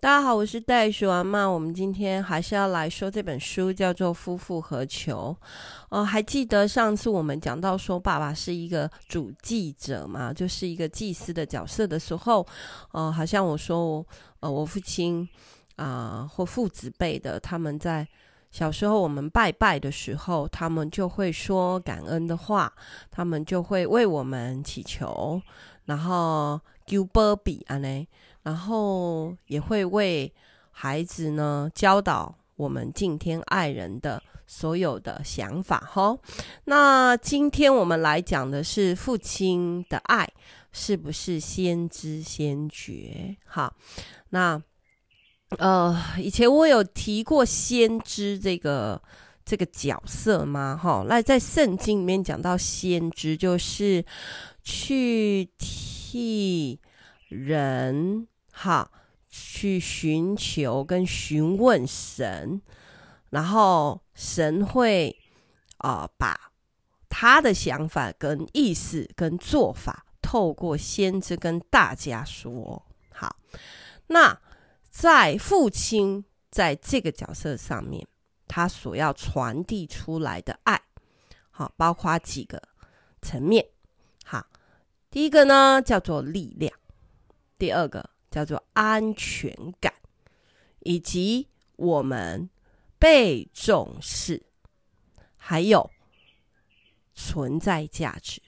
大家好，我是袋鼠阿嬷。我们今天还是要来说这本书，叫做《夫复何求》。呃，还记得上次我们讲到说，爸爸是一个主祭者嘛，就是一个祭司的角色的时候，呃，好像我说，呃，我父亲啊、或父子辈的，他们在小时候我们拜拜的时候，他们就会说感恩的话，他们就会为我们祈求，然后求保庇安呢。然后也会为孩子呢教导我们敬天爱人的所有的想法哈。那今天我们来讲的是父亲的爱是不是先知先觉？哈，那呃，以前我有提过先知这个这个角色吗？哈，那在圣经里面讲到先知就是去替人。好，去寻求跟询问神，然后神会啊、把他的想法跟意思跟做法透过先知跟大家说。好，那在父亲在这个角色上面，他所要传递出来的爱，好，包括几个层面。好，第一个呢叫做力量，第二个。叫做安全感，以及我们被重视，还有存在价值。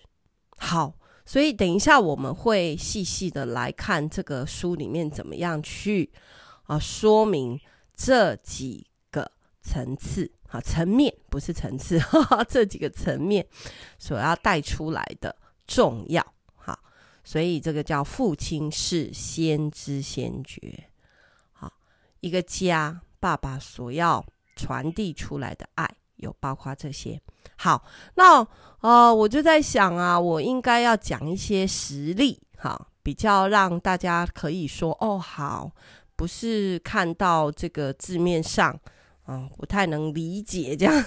好，所以等一下我们会细细的来看这个书里面怎么样去啊说明这几个层次啊层面，不是层次，哈哈，这几个层面所要带出来的重要。所以这个叫父亲是先知先觉，好，一个家爸爸所要传递出来的爱有包括这些。好，那呃，我就在想啊，我应该要讲一些实例，哈，比较让大家可以说哦，好，不是看到这个字面上，嗯、不太能理解这样。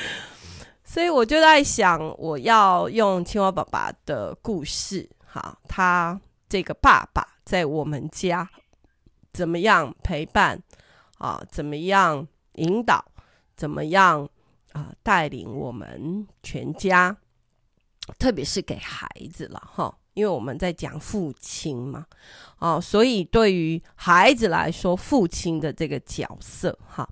所以我就在想，我要用青蛙爸爸的故事。好，他这个爸爸在我们家怎么样陪伴啊？怎么样引导？怎么样啊？带领我们全家，特别是给孩子了哈，因为我们在讲父亲嘛，哦，所以对于孩子来说，父亲的这个角色哈。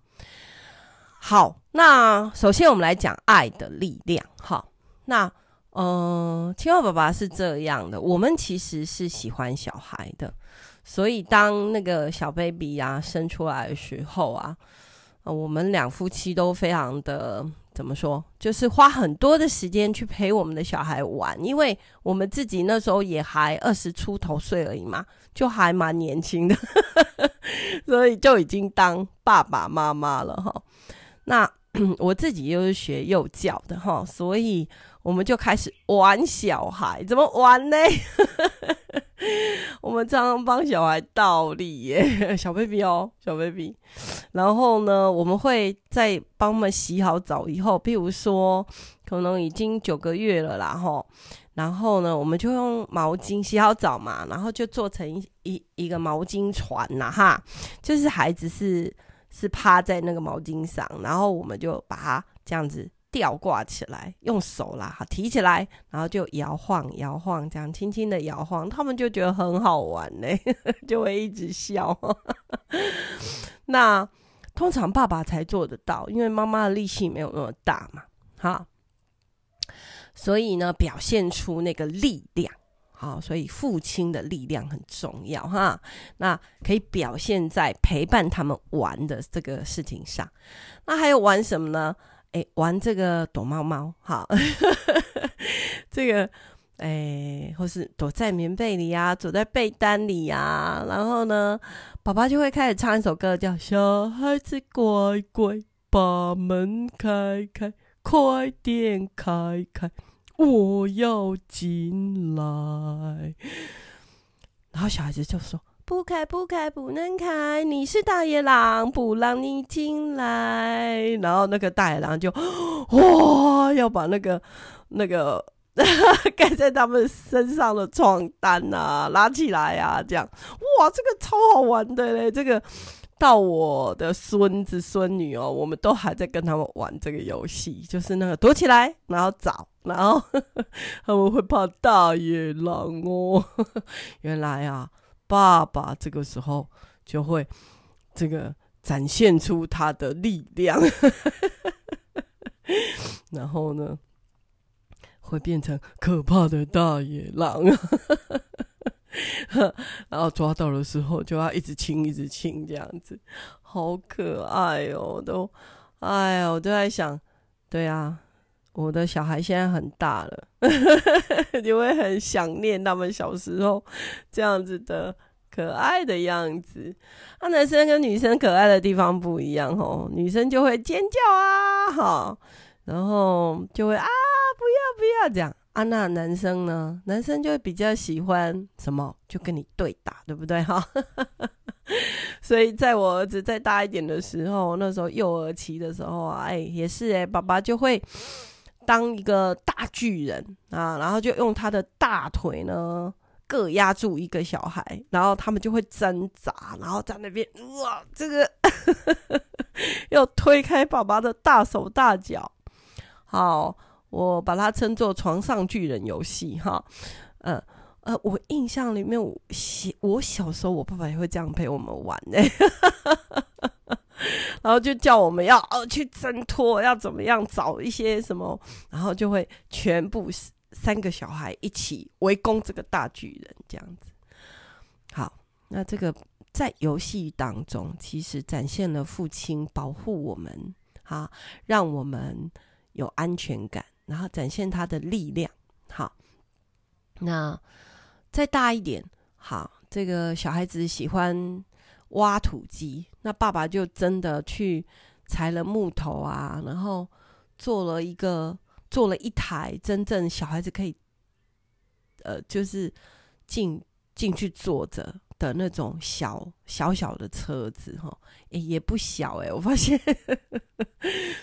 好，那首先我们来讲爱的力量哈，那。嗯，青蛙爸爸是这样的，我们其实是喜欢小孩的，所以当那个小 baby 呀生出来的时候啊，我们两夫妻都非常的怎么说，就是花很多的时间去陪我们的小孩玩，因为我们自己那时候也还二十出头岁而已嘛，就还蛮年轻的，所以就已经当爸爸妈妈了哈。那 我自己又是学幼教的哈，所以。我们就开始玩小孩，怎么玩呢？我们常常帮小孩倒立耶，小 baby 哦，小 baby。然后呢，我们会在帮他们洗好澡以后，譬如说可能已经九个月了啦，吼。然后呢，我们就用毛巾洗好澡嘛，然后就做成一一一个毛巾船呐，哈，就是孩子是是趴在那个毛巾上，然后我们就把它这样子。吊挂起来，用手啦，好提起来，然后就摇晃摇晃，这样轻轻的摇晃，他们就觉得很好玩呢，就会一直笑。那通常爸爸才做得到，因为妈妈的力气没有那么大嘛，哈。所以呢，表现出那个力量，好，所以父亲的力量很重要哈。那可以表现在陪伴他们玩的这个事情上。那还有玩什么呢？哎，玩这个躲猫猫，好，这个哎，或是躲在棉被里呀、啊，躲在被单里呀、啊，然后呢，爸爸就会开始唱一首歌，叫《小孩子乖乖把门开开，快点开开，我要进来》，然后小孩子就说。不开不开不能开，你是大野狼，不让你进来。然后那个大野狼就 哇，要把那个那个 盖在他们身上的床单啊，拉起来啊，这样，哇，这个超好玩的嘞！这个到我的孙子孙女哦，我们都还在跟他们玩这个游戏，就是那个躲起来，然后找，然后 他们会怕大野狼哦。原来啊，爸爸这个时候就会这个展现出他的力量，然后呢，会变成可怕的大野狼，然后抓到的时候就要一直亲，一直亲，这样子，好可爱哦！都，哎呀，我都在想，对啊，我的小孩现在很大了，你会很想念他们小时候这样子的可爱的样子。那男生跟女生可爱的地方不一样哦，女生就会尖叫啊，哈，然后就会啊。不要不要这样啊！那男生呢？男生就比较喜欢什么？就跟你对打，对不对哈？所以在我儿子再大一点的时候，那时候幼儿期的时候啊，哎，也是哎，爸爸就会当一个大巨人啊，然后就用他的大腿呢各压住一个小孩，然后他们就会挣扎，然后在那边哇，这个 要推开爸爸的大手大脚，好。我把它称作床上巨人游戏，哈，呃呃，我印象里面，我小我小时候，我爸爸也会这样陪我们玩呢，然后就叫我们要哦去挣脱，要怎么样找一些什么，然后就会全部三个小孩一起围攻这个大巨人，这样子。好，那这个在游戏当中，其实展现了父亲保护我们，哈，让我们有安全感。然后展现他的力量，好，那再大一点，好，这个小孩子喜欢挖土机，那爸爸就真的去裁了木头啊，然后做了一个，做了一台真正小孩子可以，呃，就是进进去坐着的那种小小小的车子哈，也也不小哎、我发现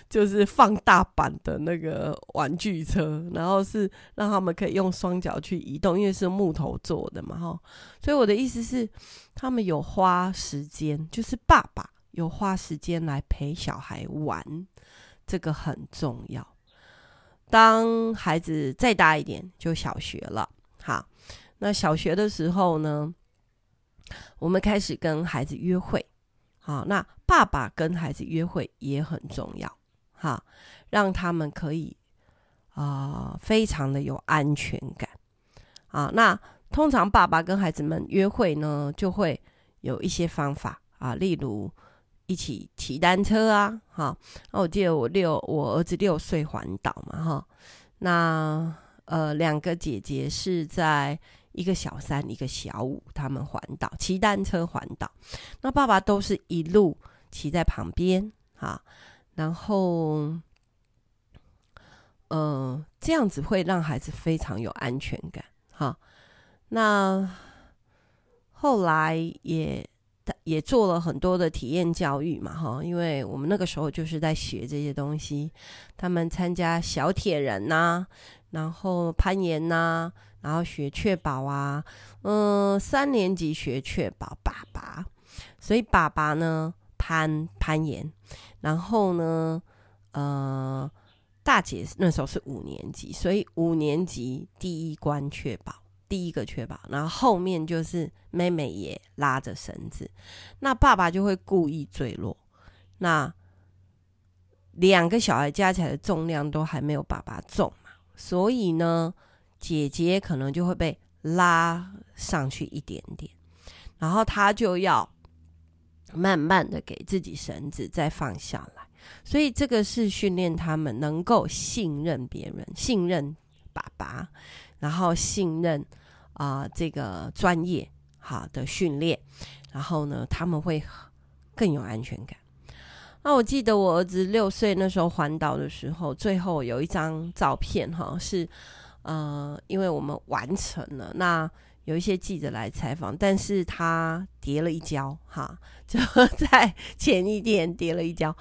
就是放大版的那个玩具车，然后是让他们可以用双脚去移动，因为是木头做的嘛哈。所以我的意思是，他们有花时间，就是爸爸有花时间来陪小孩玩，这个很重要。当孩子再大一点，就小学了，好，那小学的时候呢，我们开始跟孩子约会，好，那爸爸跟孩子约会也很重要，哈，让他们可以啊、非常的有安全感，啊，那通常爸爸跟孩子们约会呢，就会有一些方法啊，例如一起骑单车啊，哈，那我记得我六我儿子六岁环岛嘛，哈，那呃两个姐姐是在。一个小三，一个小五，他们环岛骑单车环岛，那爸爸都是一路骑在旁边，哈，然后，嗯、呃，这样子会让孩子非常有安全感，哈。那后来也也做了很多的体验教育嘛，哈，因为我们那个时候就是在学这些东西，他们参加小铁人呐、然后攀岩呐、然后学确保啊，嗯、三年级学确保爸爸，所以爸爸呢攀攀岩，然后呢，呃，大姐那时候是五年级，所以五年级第一关确保，第一个确保，然后后面就是妹妹也拉着绳子，那爸爸就会故意坠落，那两个小孩加起来的重量都还没有爸爸重嘛，所以呢。姐姐可能就会被拉上去一点点，然后她就要慢慢的给自己绳子再放下来，所以这个是训练他们能够信任别人、信任爸爸，然后信任啊、这个专业好的训练，然后呢他们会更有安全感。那我记得我儿子六岁那时候环岛的时候，最后有一张照片哈是。呃，因为我们完成了，那有一些记者来采访，但是他跌了一跤，哈，就 在前一天跌了一跤，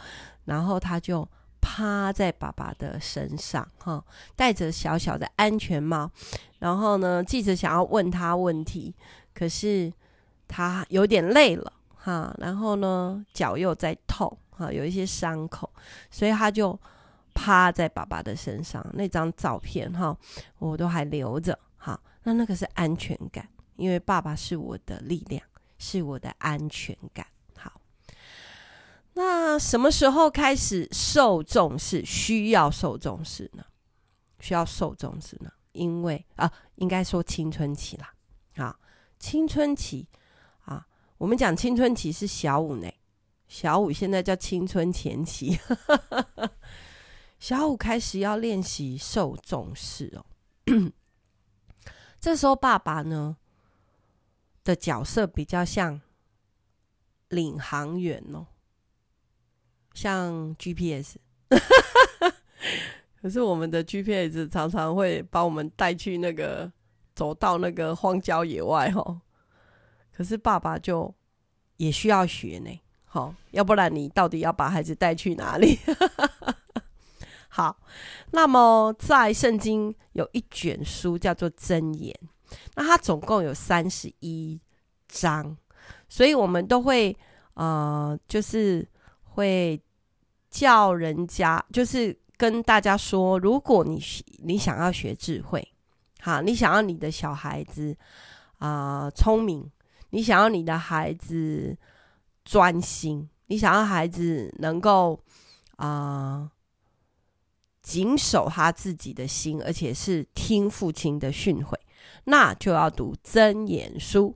然后他就趴在爸爸的身上，哈，戴着小小的安全帽。然后呢，记者想要问他问题，可是他有点累了，哈。然后呢，脚又在痛，哈，有一些伤口，所以他就趴在爸爸的身上。那张照片，哈，我都还留着，哈。那那个是安全感，因为爸爸是我的力量，是我的安全感。好那什么时候开始受重视？需要受重视呢？需要受重视呢？因为啊，应该说青春期啦。啊，青春期啊，我们讲青春期是小五呢，小五现在叫青春前期。小五开始要练习受重视哦。这时候爸爸呢的角色比较像领航员哦。像 GPS，可是我们的 GPS 常常会把我们带去那个走到那个荒郊野外哦。可是爸爸就也需要学呢，好，要不然你到底要把孩子带去哪里？好，那么在圣经有一卷书叫做箴言，那它总共有三十一章，所以我们都会呃，就是。会叫人家，就是跟大家说，如果你你想要学智慧，好，你想要你的小孩子啊、呃、聪明，你想要你的孩子专心，你想要孩子能够啊谨守他自己的心，而且是听父亲的训诲，那就要读箴言书，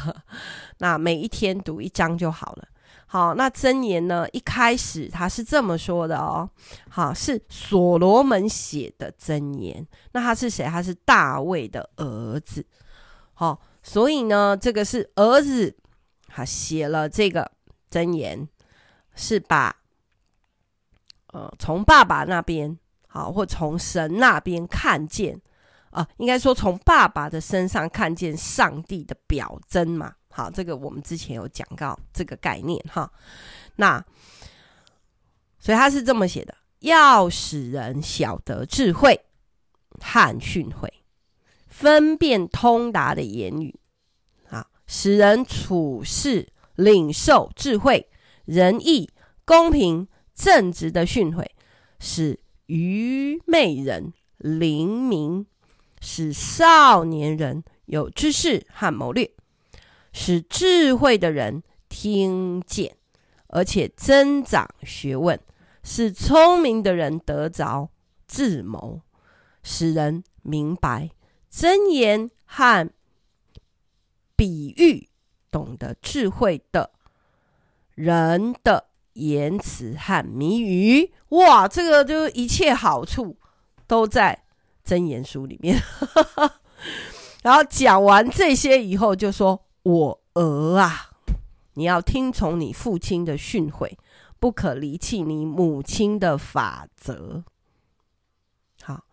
那每一天读一章就好了。好，那箴言呢？一开始他是这么说的哦。好，是所罗门写的箴言。那他是谁？他是大卫的儿子。好，所以呢，这个是儿子他写了这个箴言，是把呃从爸爸那边好，或从神那边看见啊、呃，应该说从爸爸的身上看见上帝的表征嘛。好，这个我们之前有讲到这个概念哈。那所以他是这么写的：要使人晓得智慧和训诲，分辨通达的言语，啊，使人处事领受智慧、仁义、公平、正直的训诲，使愚昧人灵明，使少年人有知识和谋略。使智慧的人听见，而且增长学问；使聪明的人得着智谋，使人明白箴言和比喻，懂得智慧的人的言辞和谜语。哇，这个就一切好处都在箴言书里面。然后讲完这些以后，就说。我儿啊，你要听从你父亲的训诲，不可离弃你母亲的法则。好，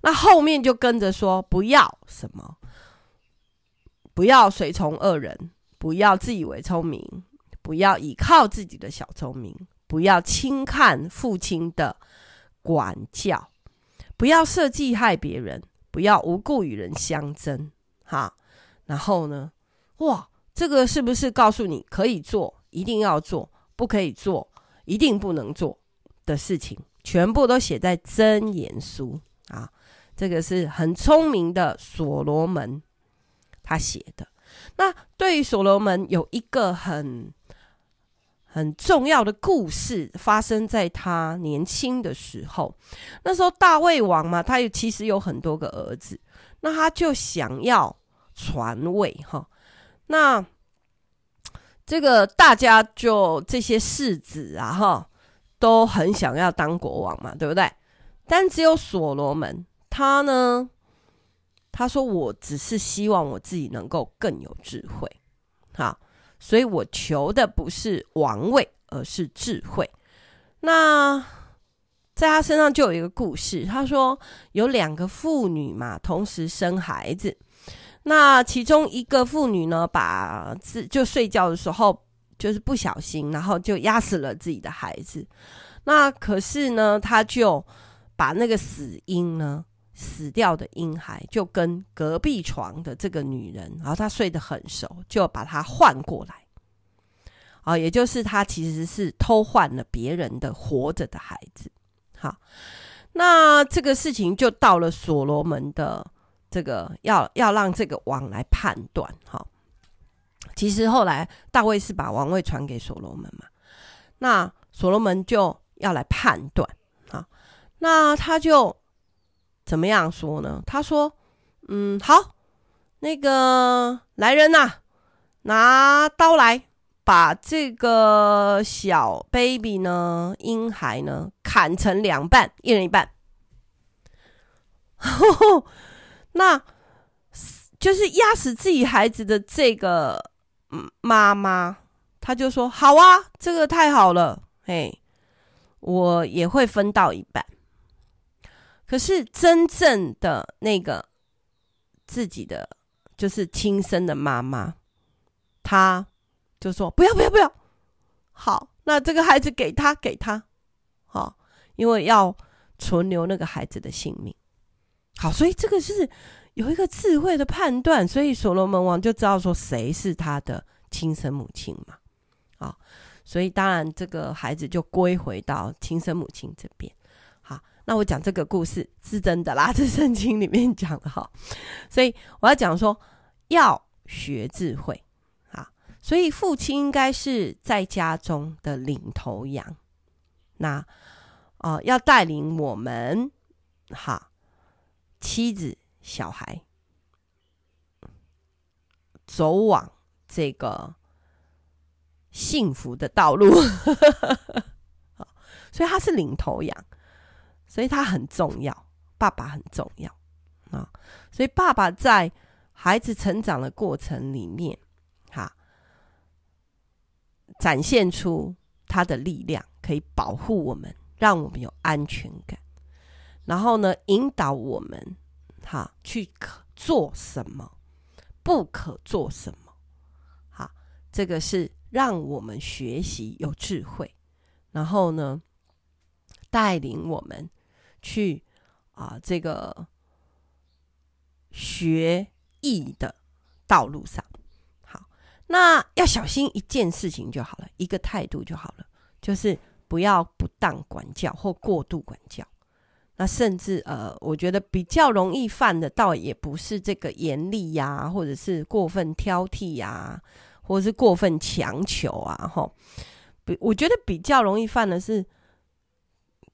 那后面就跟着说，不要什么，不要随从恶人，不要自以为聪明，不要倚靠自己的小聪明，不要轻看父亲的管教，不要设计害别人，不要无故与人相争。好，然后呢？哇，这个是不是告诉你可以做，一定要做；不可以做，一定不能做的事情，全部都写在箴言书啊？这个是很聪明的所罗门他写的。那对于所罗门有一个很很重要的故事，发生在他年轻的时候。那时候大卫王嘛，他有其实有很多个儿子，那他就想要传位哈。那这个大家就这些世子啊，哈，都很想要当国王嘛，对不对？但只有所罗门，他呢，他说：“我只是希望我自己能够更有智慧，好，所以我求的不是王位，而是智慧。”那在他身上就有一个故事，他说有两个妇女嘛，同时生孩子。那其中一个妇女呢，把自就睡觉的时候，就是不小心，然后就压死了自己的孩子。那可是呢，他就把那个死婴呢，死掉的婴孩，就跟隔壁床的这个女人，然后他睡得很熟，就把他换过来。啊，也就是他其实是偷换了别人的活着的孩子。好，那这个事情就到了所罗门的这个要要让这个王来判断。哈，其实后来大卫是把王位传给所罗门嘛，那所罗门就要来判断。好，那他就怎么样说呢？他说：“嗯，好，那个来人呐，拿刀来。”把这个小 baby 呢，婴孩呢，砍成两半，一人一半。那就是压死自己孩子的这个妈妈，她就说：“好啊，这个太好了，嘿，我也会分到一半。”可是真正的那个自己的就是亲生的妈妈，她。就说不要不要不要，好，那这个孩子给他给他，好，因为要存留那个孩子的性命。好，所以这个是有一个智慧的判断，所以所罗门王就知道说谁是他的亲生母亲嘛，啊，所以当然这个孩子就归回到亲生母亲这边。好，那我讲这个故事是真的啦，这圣经里面讲的哈，所以我要讲说要学智慧啊。所以父亲应该是在家中的领头羊，那啊、呃、要带领我们哈妻子小孩走往这个幸福的道路，所以他是领头羊，所以他很重要，爸爸很重要啊，所以爸爸在孩子成长的过程里面。哈展现出他的力量，可以保护我们，让我们有安全感。然后呢，引导我们，哈，去可做什么，不可做什么，好，这个是让我们学习有智慧。然后呢，带领我们去啊，这个学艺的道路上。好那要小心一件事情就好了，一个态度就好了，就是不要不当管教或过度管教。那甚至呃，我觉得比较容易犯的，倒也不是这个严厉呀，或者是过分挑剔呀，或者是过分强求啊，吼。比我觉得比较容易犯的是，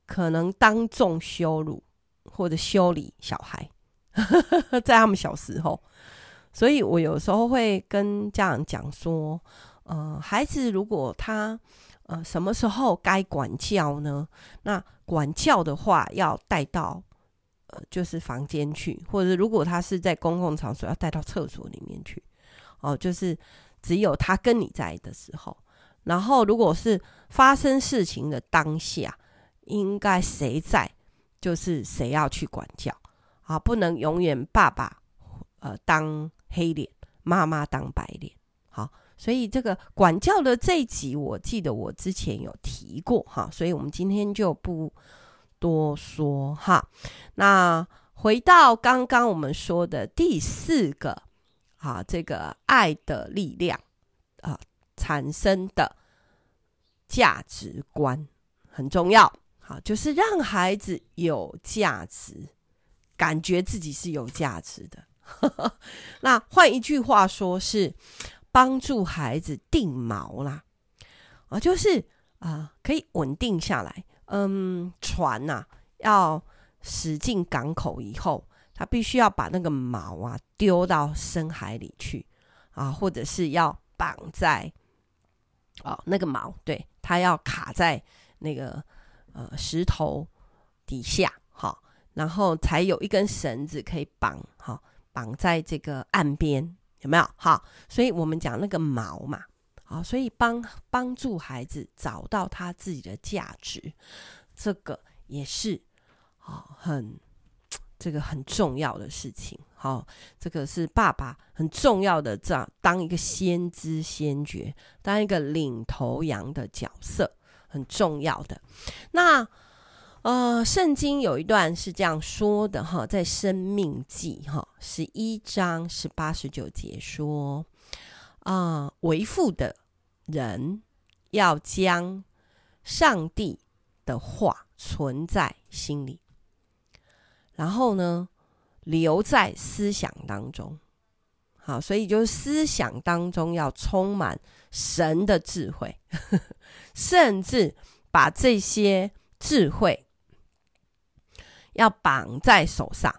可能当众羞辱或者修理小孩，在他们小时候。所以我有时候会跟家长讲说，呃，孩子如果他呃什么时候该管教呢？那管教的话要带到呃就是房间去，或者如果他是在公共场所，要带到厕所里面去。哦、就是只有他跟你在的时候。然后如果是发生事情的当下，应该谁在，就是谁要去管教啊，不能永远爸爸呃当。黑脸，妈妈当白脸，好，所以这个管教的这一集，我记得我之前有提过哈，所以我们今天就不多说哈。那回到刚刚我们说的第四个，啊，这个爱的力量啊产生的价值观很重要，好，就是让孩子有价值，感觉自己是有价值的。那换一句话说，是帮助孩子定锚啦，啊，就是啊、可以稳定下来。嗯，船呐、要驶进港口以后，他必须要把那个锚啊丢到深海里去啊，或者是要绑在哦那个锚，对，他要卡在那个呃石头底下，好，然后才有一根绳子可以绑，好。绑在这个岸边有没有？好，所以我们讲那个锚嘛，好，所以帮帮助孩子找到他自己的价值，这个也是啊，很这个很重要的事情。好，这个是爸爸很重要的，这样当一个先知先觉，当一个领头羊的角色，很重要的。那呃，圣经有一段是这样说的哈，在生命记哈十一章十八十九节说啊，为父的人要将上帝的话存在心里，然后呢，留在思想当中。好，所以就是思想当中要充满神的智慧，甚至把这些智慧。要绑在手上，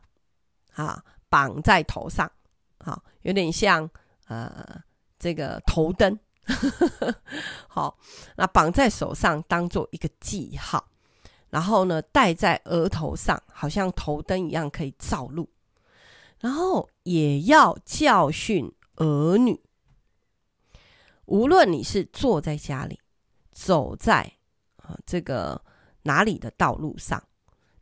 啊，绑在头上，好，有点像呃这个头灯，好，那绑在手上当做一个记号，然后呢戴在额头上，好像头灯一样可以照路，然后也要教训儿女，无论你是坐在家里，走在啊这个哪里的道路上。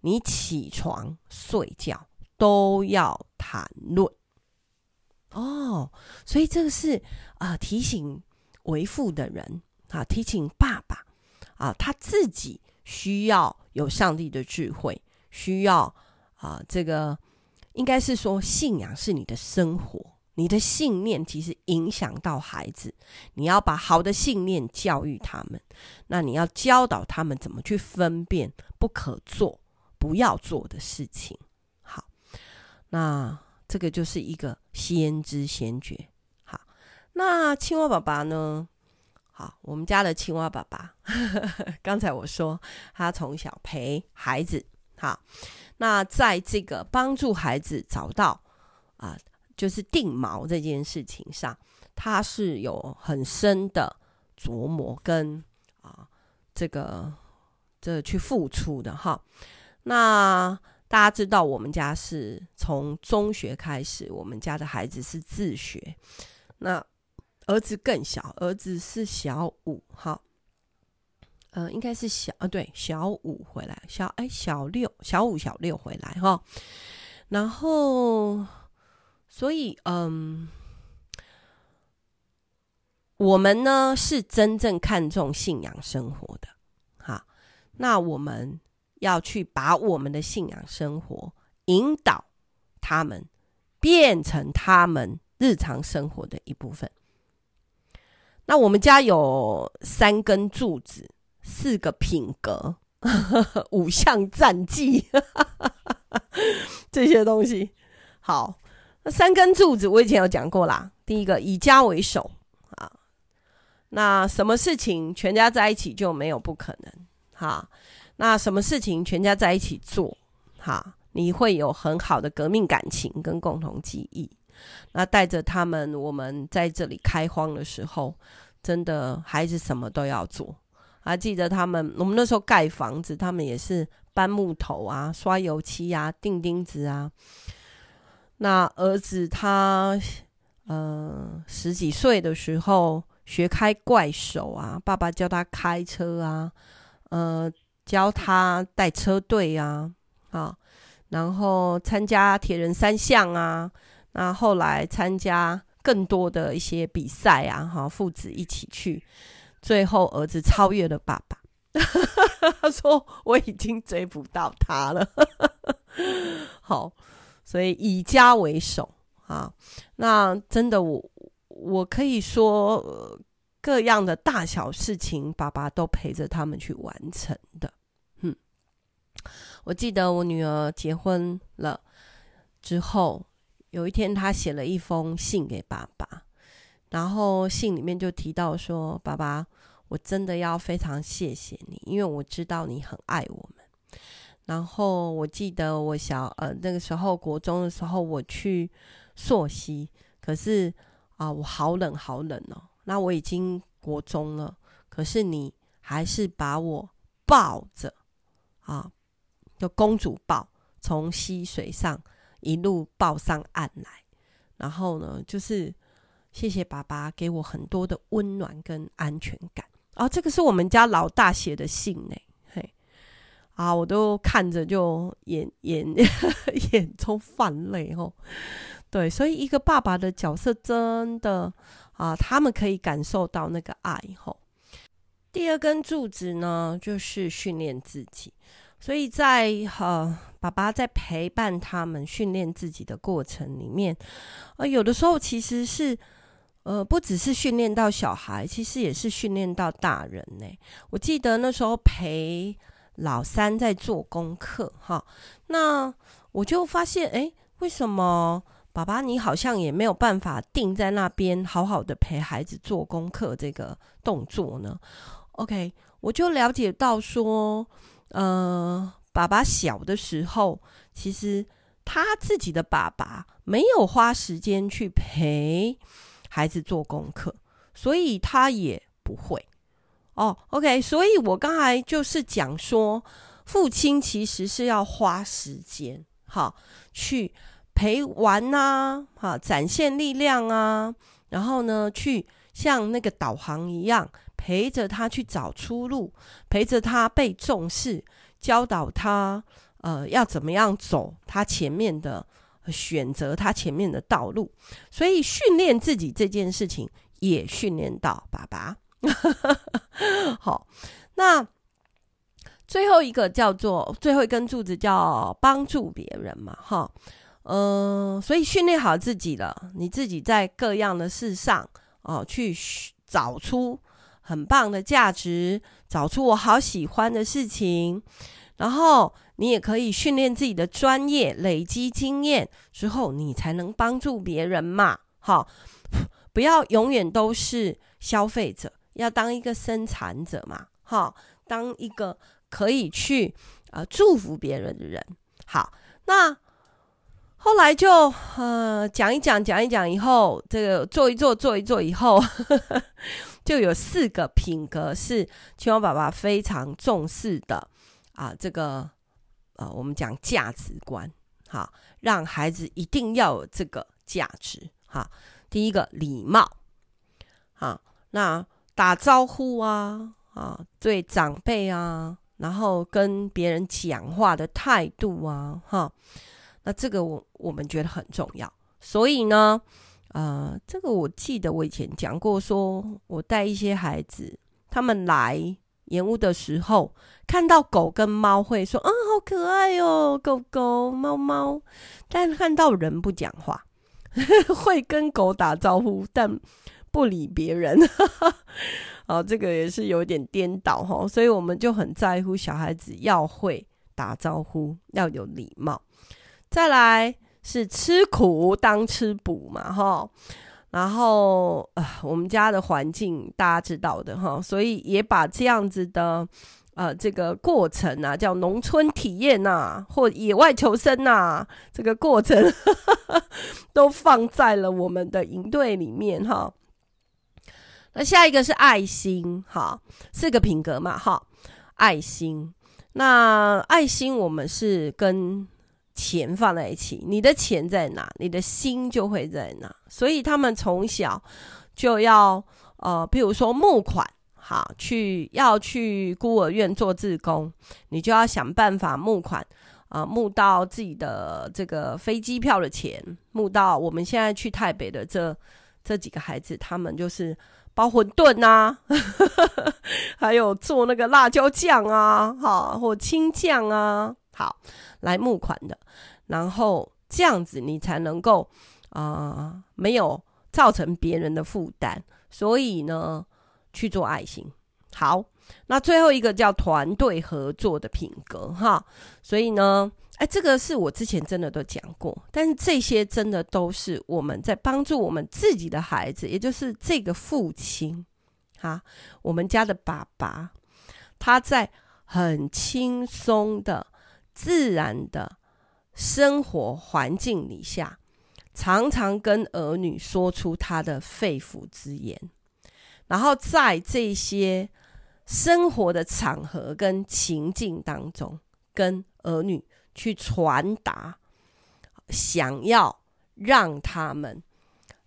你起床睡觉都要谈论哦，所以这个是啊、提醒为父的人啊，提醒爸爸啊，他自己需要有上帝的智慧，需要啊这个应该是说信仰是你的生活，你的信念其实影响到孩子，你要把好的信念教育他们，那你要教导他们怎么去分辨不可做。不要做的事情，好，那这个就是一个先知先觉。好，那青蛙爸爸呢？好，我们家的青蛙爸爸，刚才我说他从小陪孩子，好，那在这个帮助孩子找到啊，就是定锚这件事情上，他是有很深的琢磨跟啊，这个这、去付出的哈。那大家知道，我们家是从中学开始，我们家的孩子是自学。那儿子更小，儿子是小五，哈，呃，应该是小，啊，对，小五回来，小哎，小六，小五，小六回来，哈。然后，所以，嗯，我们呢是真正看重信仰生活的，哈。那我们。要去把我们的信仰生活引导他们，变成他们日常生活的一部分。那我们家有三根柱子，四个品格，五项战绩，这些东西。好，那三根柱子我以前有讲过啦。第一个以家为首啊，那什么事情全家在一起就没有不可能哈。那什么事情全家在一起做，哈，你会有很好的革命感情跟共同记忆。那带着他们，我们在这里开荒的时候，真的孩子什么都要做。还记得他们，我们那时候盖房子，他们也是搬木头啊、刷油漆啊、钉钉子啊。那儿子他，呃，十几岁的时候学开怪手啊，爸爸教他开车啊，呃。教他带车队啊，啊，然后参加铁人三项啊，那后来参加更多的一些比赛啊，哈，父子一起去，最后儿子超越了爸爸，他说我已经追不到他了，好，所以以家为首啊，那真的我我可以说各样的大小事情，爸爸都陪着他们去完成的。嗯我记得我女儿结婚了之后，有一天她写了一封信给爸爸，然后信里面就提到说：“爸爸，我真的要非常谢谢你，因为我知道你很爱我。”然后我记得我小呃那个时候国中的时候，我去溯溪，可是啊、我好冷好冷哦。那我已经国中了，可是你还是把我抱着啊。就公主抱，从溪水上一路抱上岸来，然后呢，就是谢谢爸爸给我很多的温暖跟安全感。啊，这个是我们家老大写的信呢，啊，我都看着就眼眼 眼中泛泪哦。对，所以一个爸爸的角色真的啊，他们可以感受到那个爱吼。第二根柱子呢，就是训练自己。所以在呃，爸爸在陪伴他们训练自己的过程里面，呃，有的时候其实是呃，不只是训练到小孩，其实也是训练到大人呢。我记得那时候陪老三在做功课，哈，那我就发现，诶，为什么爸爸你好像也没有办法定在那边好好的陪孩子做功课这个动作呢？OK，我就了解到说。呃，爸爸小的时候，其实他自己的爸爸没有花时间去陪孩子做功课，所以他也不会。哦，OK，所以我刚才就是讲说，父亲其实是要花时间，好，去陪玩呐，好，展现力量啊，然后呢，去像那个导航一样。陪着他去找出路，陪着他被重视，教导他呃要怎么样走他前面的选择，他前面的道路。所以训练自己这件事情也训练到爸爸。好，那最后一个叫做最后一根柱子叫帮助别人嘛，哈，嗯、呃，所以训练好自己了，你自己在各样的事上哦、去找出。很棒的价值，找出我好喜欢的事情，然后你也可以训练自己的专业，累积经验之后，你才能帮助别人嘛。好，不要永远都是消费者，要当一个生产者嘛。哈，当一个可以去呃祝福别人的人。好，那后来就呃讲一讲，讲一讲以后，这个做一做，做一做以后。就有四个品格是青蛙爸爸非常重视的啊，这个呃，我们讲价值观，好，让孩子一定要有这个价值，哈。第一个礼貌，好，那打招呼啊，啊，对长辈啊，然后跟别人讲话的态度啊，哈，那这个我我们觉得很重要，所以呢。呃，这个我记得我以前讲过说，我带一些孩子，他们来演屋的时候，看到狗跟猫会说，嗯，好可爱哟，狗狗、猫猫，但看到人不讲话，会跟狗打招呼，但不理别人。哦，这个也是有点颠倒哈，所以我们就很在乎小孩子要会打招呼，要有礼貌。再来。是吃苦当吃补嘛，哈，然后呃，我们家的环境大家知道的哈，所以也把这样子的呃这个过程啊，叫农村体验呐、啊，或野外求生呐、啊，这个过程 都放在了我们的营队里面哈。那下一个是爱心，哈，四个品格嘛，哈，爱心。那爱心我们是跟。钱放在一起，你的钱在哪，你的心就会在哪。所以他们从小就要呃，譬如说募款，好，去要去孤儿院做志工，你就要想办法募款啊、募到自己的这个飞机票的钱，募到我们现在去台北的这这几个孩子，他们就是包馄饨呐，还有做那个辣椒酱啊，哈，或青酱啊。好，来募款的，然后这样子你才能够啊、呃，没有造成别人的负担，所以呢，去做爱心。好，那最后一个叫团队合作的品格哈，所以呢，哎，这个是我之前真的都讲过，但是这些真的都是我们在帮助我们自己的孩子，也就是这个父亲哈，我们家的爸爸，他在很轻松的。自然的生活环境里下，常常跟儿女说出他的肺腑之言，然后在这些生活的场合跟情境当中，跟儿女去传达，想要让他们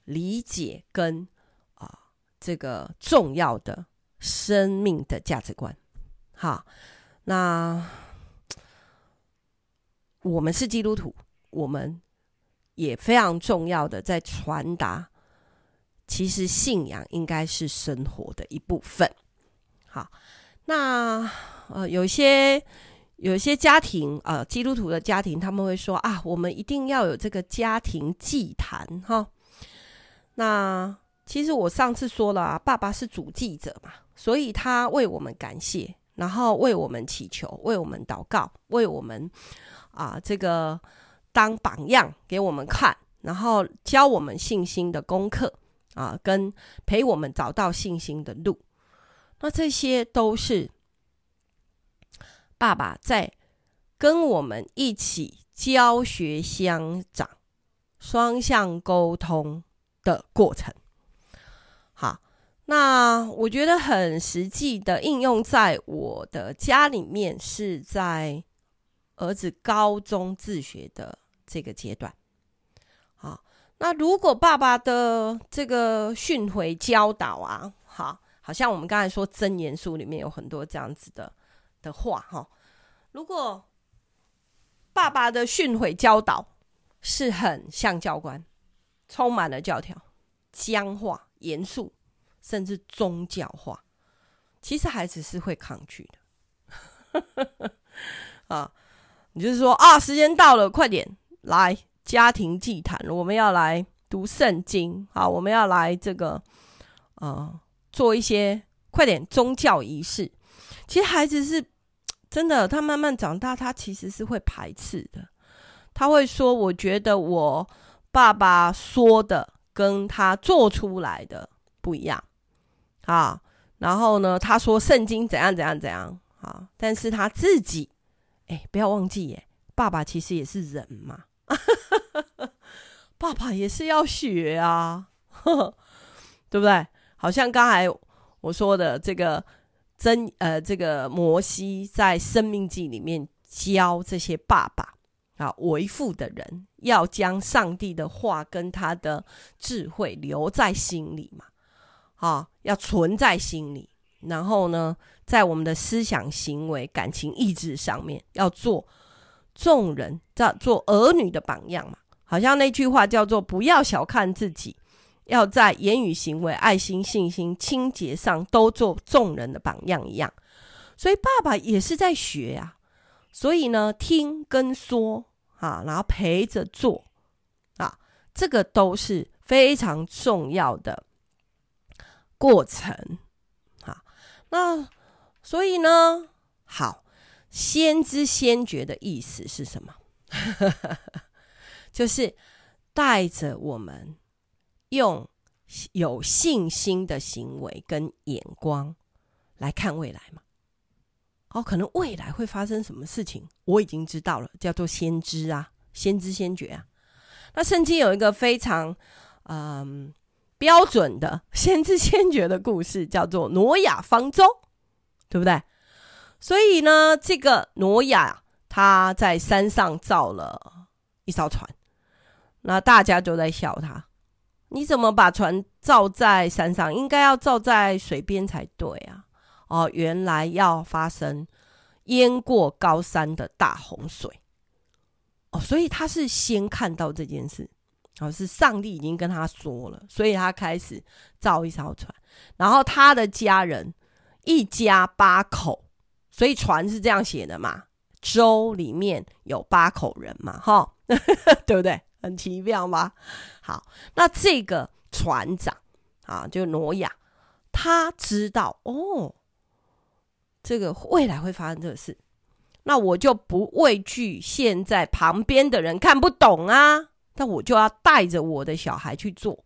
理解跟啊这个重要的生命的价值观。好，那。我们是基督徒，我们也非常重要的在传达，其实信仰应该是生活的一部分。好，那呃，有些有些家庭呃，基督徒的家庭，他们会说啊，我们一定要有这个家庭祭坛哈。那其实我上次说了啊，爸爸是主祭者嘛，所以他为我们感谢，然后为我们祈求，为我们祷告，为我们啊这个当榜样给我们看，然后教我们信心的功课啊，跟陪我们找到信心的路。那这些都是爸爸在跟我们一起教学相长、双向沟通的过程。好，那我觉得很实际的应用在我的家里面，是在儿子高中自学的这个阶段。好，那如果爸爸的这个训诲教导啊，好，好像我们刚才说真言书里面有很多这样子的的话哈。如果爸爸的训诲教导是很像教官，充满了教条。僵化、严肃，甚至宗教化，其实孩子是会抗拒的。啊，你就是说啊，时间到了，快点来家庭祭坛，我们要来读圣经啊，我们要来这个啊，做一些快点宗教仪式。其实孩子是真的，他慢慢长大，他其实是会排斥的。他会说：“我觉得我爸爸说的。”跟他做出来的不一样，啊，然后呢，他说圣经怎样怎样怎样，啊，但是他自己，哎，不要忘记耶，爸爸其实也是人嘛，爸爸也是要学啊，呵呵，对不对？好像刚才我说的这个真，呃，这个摩西在生命记里面教这些爸爸。啊，为父的人要将上帝的话跟他的智慧留在心里嘛，啊，要存在心里。然后呢，在我们的思想、行为、感情、意志上面，要做众人在做儿女的榜样嘛。好像那句话叫做“不要小看自己”，要在言语、行为、爱心、信心、清洁上都做众人的榜样一样。所以爸爸也是在学、啊。所以呢，听跟说啊，然后陪着做啊，这个都是非常重要的过程啊。那所以呢，好，先知先觉的意思是什么？就是带着我们用有信心的行为跟眼光来看未来嘛。哦，可能未来会发生什么事情，我已经知道了，叫做先知啊，先知先觉啊。那圣经有一个非常嗯标准的 先知先觉的故事，叫做挪亚方舟，对不对？所以呢，这个挪亚他在山上造了一艘船，那大家就在笑他，你怎么把船造在山上？应该要造在水边才对啊。哦，原来要发生淹过高山的大洪水哦，所以他是先看到这件事，哦，是上帝已经跟他说了，所以他开始造一艘船，然后他的家人一家八口，所以船是这样写的嘛，舟里面有八口人嘛，哈、对不对？很奇妙吗？好，那这个船长啊，就挪亚，他知道哦。这个未来会发生这个事，那我就不畏惧现在旁边的人看不懂啊，但我就要带着我的小孩去做，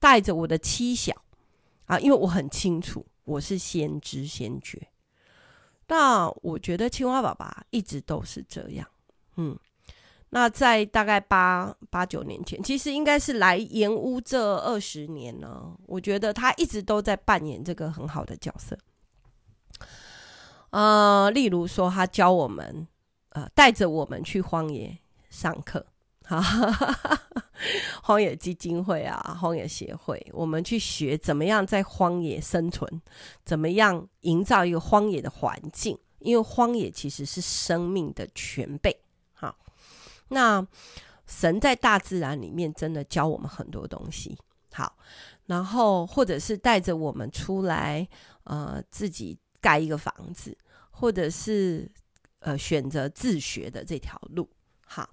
带着我的妻小啊，因为我很清楚我是先知先觉。那我觉得青蛙爸爸一直都是这样，嗯，那在大概八八九年前，其实应该是来盐屋这二十年呢，我觉得他一直都在扮演这个很好的角色。呃，例如说，他教我们，呃，带着我们去荒野上课，哈哈哈哈，荒野基金会啊，荒野协会，我们去学怎么样在荒野生存，怎么样营造一个荒野的环境，因为荒野其实是生命的全备。那神在大自然里面真的教我们很多东西。好，然后或者是带着我们出来，呃，自己。盖一个房子，或者是呃选择自学的这条路。好，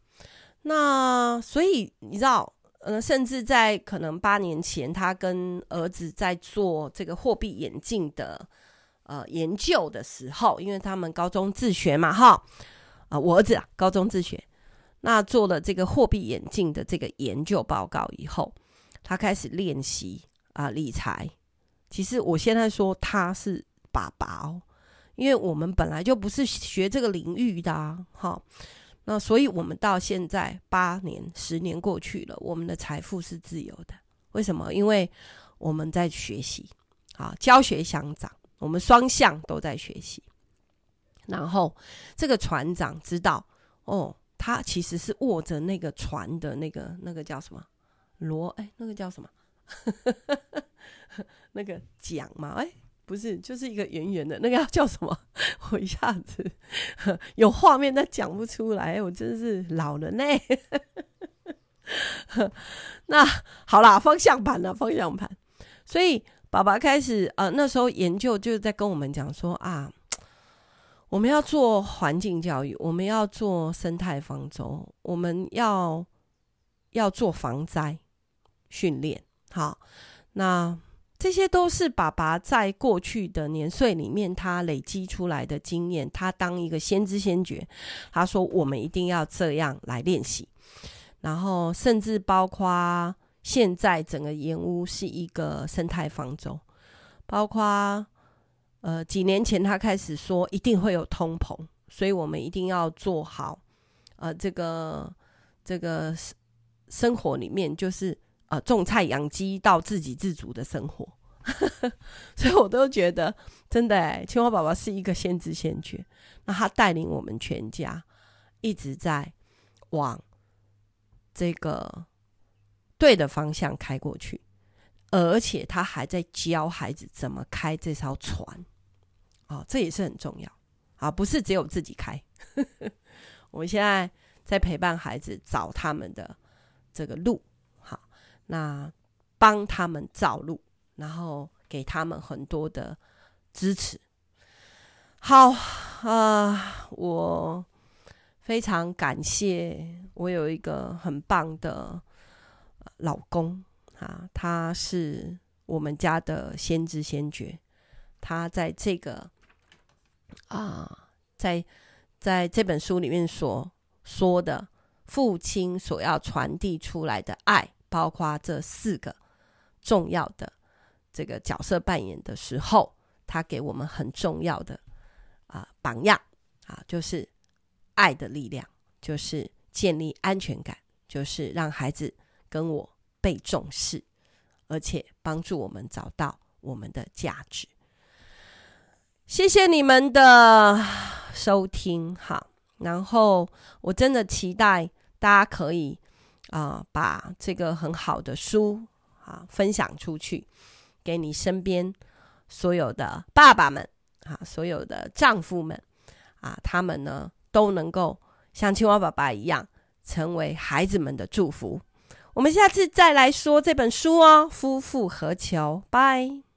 那所以你知道，呃，甚至在可能八年前，他跟儿子在做这个货币眼镜的呃研究的时候，因为他们高中自学嘛，哈，啊、我儿子啊高中自学，那做了这个货币眼镜的这个研究报告以后，他开始练习啊、理财。其实我现在说他是爸爸哦，因为我们本来就不是学这个领域的啊，哈。那所以我们到现在八年、十年过去了，我们的财富是自由的。为什么？因为我们在学习，啊，教学相长，我们双向都在学习。然后这个船长知道，哦，他其实是握着那个船的那个那个叫什么螺？哎，那个叫什么？那个桨嘛，哎，不是，就是一个圆圆的，那个叫什么？我一下子 有画面，但讲不出来。我真是老了呢。那好啦，方向盘呢？方向盘。所以爸爸开始呃，那时候研究就是在跟我们讲说啊，我们要做环境教育，我们要做生态方舟，我们要要做防灾训练。好，那。这些都是爸爸在过去的年岁里面他累积出来的经验。他当一个先知先觉，他说我们一定要这样来练习。然后甚至包括现在整个盐屋是一个生态方舟，包括呃几年前他开始说一定会有通膨，所以我们一定要做好呃这个这个生活里面就是。呃，种菜养鸡到自给自足的生活，所以我都觉得真的，青蛙宝宝是一个先知先觉。那他带领我们全家一直在往这个对的方向开过去，而且他还在教孩子怎么开这艘船。哦，这也是很重要啊，不是只有自己开。我们现在在陪伴孩子找他们的这个路。好那帮他们造路，然后给他们很多的支持。好啊，我非常感谢我有一个很棒的老公啊，他是我们家的先知先觉。他在这个啊，在在这本书里面所说的父亲所要传递出来的爱。包括这四个重要的这个角色扮演的时候，他给我们很重要的啊、榜样啊，就是爱的力量，就是建立安全感，就是让孩子跟我被重视，而且帮助我们找到我们的价值。谢谢你们的收听，哈，然后我真的期待大家可以。啊，把这个很好的书啊分享出去，给你身边所有的爸爸们啊，所有的丈夫们啊，他们呢都能够像青蛙爸爸一样，成为孩子们的祝福。我们下次再来说这本书哦，《夫复何求》，拜。